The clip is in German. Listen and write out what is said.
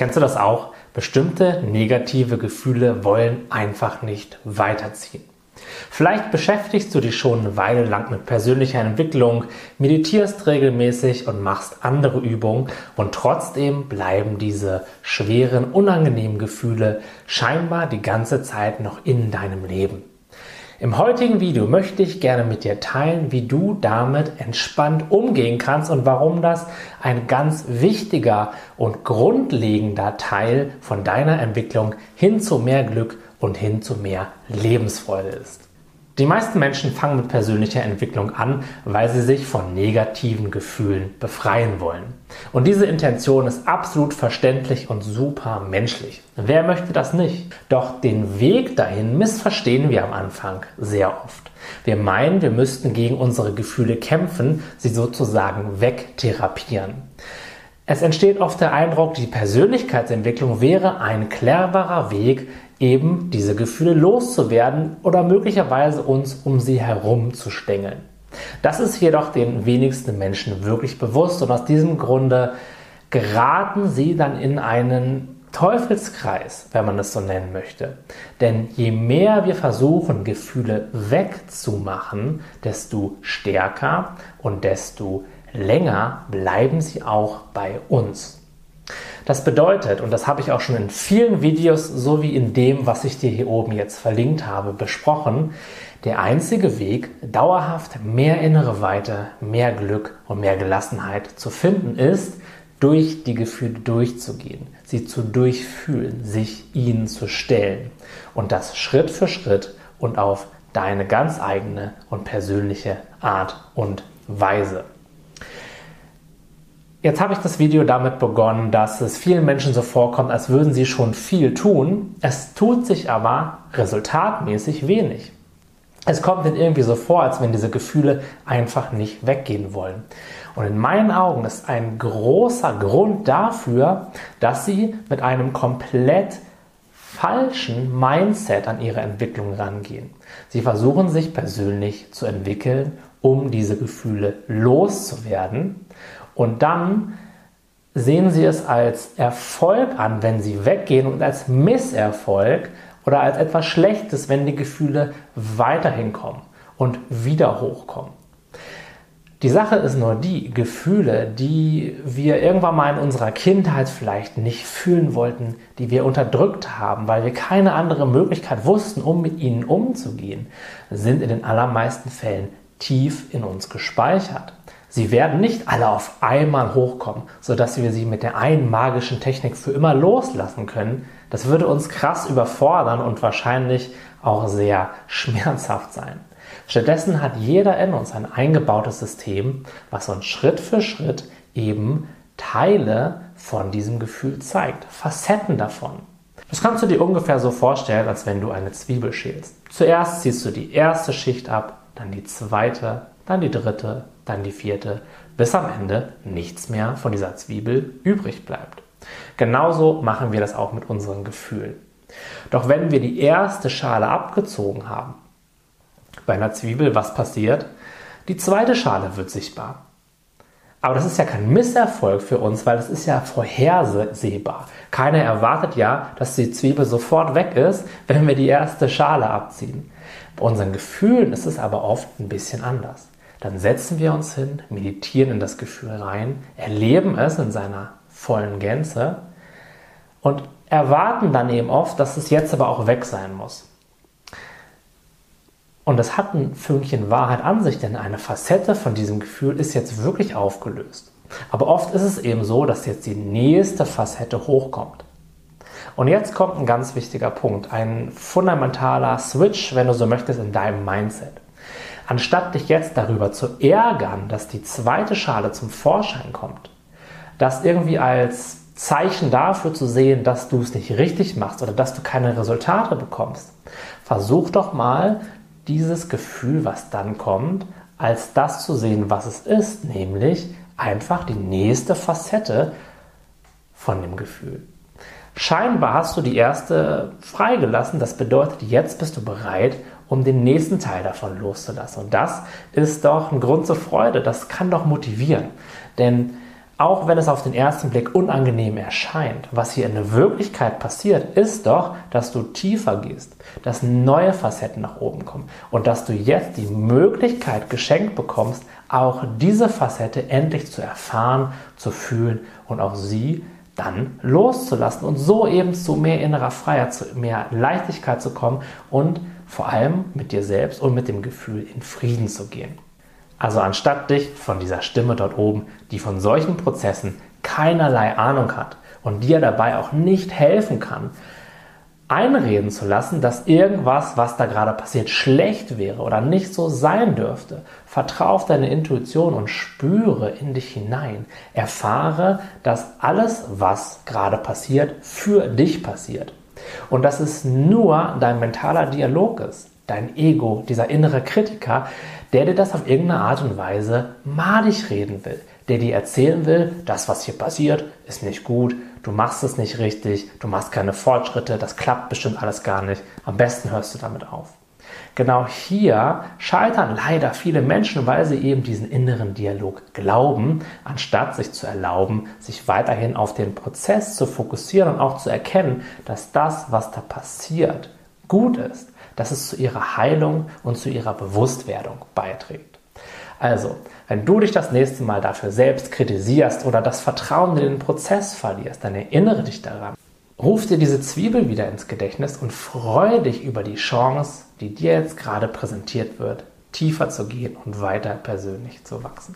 Kennst du das auch? Bestimmte negative Gefühle wollen einfach nicht weiterziehen. Vielleicht beschäftigst du dich schon eine Weile lang mit persönlicher Entwicklung, meditierst regelmäßig und machst andere Übungen und trotzdem bleiben diese schweren, unangenehmen Gefühle scheinbar die ganze Zeit noch in deinem Leben. Im heutigen Video möchte ich gerne mit dir teilen, wie du damit entspannt umgehen kannst und warum das ein ganz wichtiger und grundlegender Teil von deiner Entwicklung hin zu mehr Glück und hin zu mehr Lebensfreude ist. Die meisten Menschen fangen mit persönlicher Entwicklung an, weil sie sich von negativen Gefühlen befreien wollen. Und diese Intention ist absolut verständlich und super menschlich. Wer möchte das nicht? Doch den Weg dahin missverstehen wir am Anfang sehr oft. Wir meinen, wir müssten gegen unsere Gefühle kämpfen, sie sozusagen wegtherapieren. Es entsteht oft der Eindruck, die Persönlichkeitsentwicklung wäre ein cleverer Weg, eben diese Gefühle loszuwerden oder möglicherweise uns um sie herum zu stängeln. Das ist jedoch den wenigsten Menschen wirklich bewusst und aus diesem Grunde geraten sie dann in einen Teufelskreis, wenn man es so nennen möchte. Denn je mehr wir versuchen, Gefühle wegzumachen, desto stärker und desto länger bleiben sie auch bei uns. Das bedeutet, und das habe ich auch schon in vielen Videos sowie in dem, was ich dir hier oben jetzt verlinkt habe, besprochen, der einzige Weg, dauerhaft mehr innere Weite, mehr Glück und mehr Gelassenheit zu finden, ist, durch die Gefühle durchzugehen, sie zu durchfühlen, sich ihnen zu stellen und das Schritt für Schritt und auf deine ganz eigene und persönliche Art und Weise. Jetzt habe ich das Video damit begonnen, dass es vielen Menschen so vorkommt, als würden sie schon viel tun. Es tut sich aber resultatmäßig wenig. Es kommt ihnen irgendwie so vor, als wenn diese Gefühle einfach nicht weggehen wollen. Und in meinen Augen ist ein großer Grund dafür, dass sie mit einem komplett falschen Mindset an ihre Entwicklung rangehen. Sie versuchen sich persönlich zu entwickeln, um diese Gefühle loszuwerden und dann sehen sie es als Erfolg an, wenn sie weggehen und als Misserfolg oder als etwas Schlechtes, wenn die Gefühle weiterhin kommen und wieder hochkommen. Die Sache ist nur die, Gefühle, die wir irgendwann mal in unserer Kindheit vielleicht nicht fühlen wollten, die wir unterdrückt haben, weil wir keine andere Möglichkeit wussten, um mit ihnen umzugehen, sind in den allermeisten Fällen tief in uns gespeichert. Sie werden nicht alle auf einmal hochkommen, sodass wir sie mit der einen magischen Technik für immer loslassen können. Das würde uns krass überfordern und wahrscheinlich auch sehr schmerzhaft sein. Stattdessen hat jeder in uns ein eingebautes System, was uns Schritt für Schritt eben Teile von diesem Gefühl zeigt, Facetten davon. Das kannst du dir ungefähr so vorstellen, als wenn du eine Zwiebel schälst. Zuerst ziehst du die erste Schicht ab, dann die zweite, dann die dritte, dann die vierte, bis am Ende nichts mehr von dieser Zwiebel übrig bleibt. Genauso machen wir das auch mit unseren Gefühlen. Doch wenn wir die erste Schale abgezogen haben, bei einer Zwiebel, was passiert? Die zweite Schale wird sichtbar. Aber das ist ja kein Misserfolg für uns, weil das ist ja vorhersehbar. Keiner erwartet ja, dass die Zwiebel sofort weg ist, wenn wir die erste Schale abziehen. Bei unseren Gefühlen ist es aber oft ein bisschen anders. Dann setzen wir uns hin, meditieren in das Gefühl rein, erleben es in seiner vollen Gänze und erwarten dann eben oft, dass es jetzt aber auch weg sein muss. Und das hat ein Fünkchen Wahrheit an sich, denn eine Facette von diesem Gefühl ist jetzt wirklich aufgelöst. Aber oft ist es eben so, dass jetzt die nächste Facette hochkommt. Und jetzt kommt ein ganz wichtiger Punkt, ein fundamentaler Switch, wenn du so möchtest, in deinem Mindset. Anstatt dich jetzt darüber zu ärgern, dass die zweite Schale zum Vorschein kommt, das irgendwie als Zeichen dafür zu sehen, dass du es nicht richtig machst oder dass du keine Resultate bekommst, versuch doch mal dieses Gefühl, was dann kommt, als das zu sehen, was es ist, nämlich einfach die nächste Facette von dem Gefühl. Scheinbar hast du die erste freigelassen, das bedeutet, jetzt bist du bereit, um den nächsten Teil davon loszulassen. Und das ist doch ein Grund zur Freude, das kann doch motivieren. Denn Auch wenn es auf den ersten Blick unangenehm erscheint, was hier in der Wirklichkeit passiert, ist doch, dass du tiefer gehst, dass neue Facetten nach oben kommen und dass du jetzt die Möglichkeit geschenkt bekommst, auch diese Facette endlich zu erfahren, zu fühlen und auch sie dann loszulassen und so eben zu mehr innerer Freiheit, zu mehr Leichtigkeit zu kommen und vor allem mit dir selbst und mit dem Gefühl in Frieden zu gehen. Also anstatt dich von dieser Stimme dort oben, die von solchen Prozessen keinerlei Ahnung hat und dir dabei auch nicht helfen kann, einreden zu lassen, dass irgendwas, was da gerade passiert, schlecht wäre oder nicht so sein dürfte. Vertraue auf deine Intuition und spüre in dich hinein. Erfahre, dass alles, was gerade passiert, für dich passiert. Und dass es nur dein mentaler Dialog ist, dein Ego, dieser innere Kritiker, der dir das auf irgendeine Art und Weise madig reden will, der dir erzählen will, das, was hier passiert, ist nicht gut, du machst es nicht richtig, du machst keine Fortschritte, das klappt bestimmt alles gar nicht, am besten hörst du damit auf. Genau hier scheitern leider viele Menschen, weil sie eben diesen inneren Dialog glauben, anstatt sich zu erlauben, sich weiterhin auf den Prozess zu fokussieren und auch zu erkennen, dass das, was da passiert, gut ist, dass es zu ihrer Heilung und zu ihrer Bewusstwerdung beiträgt. Also, wenn du dich das nächste Mal dafür selbst kritisierst oder das Vertrauen in den Prozess verlierst, dann erinnere dich daran. Ruf dir diese Zwiebel wieder ins Gedächtnis und freue dich über die Chance, die dir jetzt gerade präsentiert wird, tiefer zu gehen und weiter persönlich zu wachsen.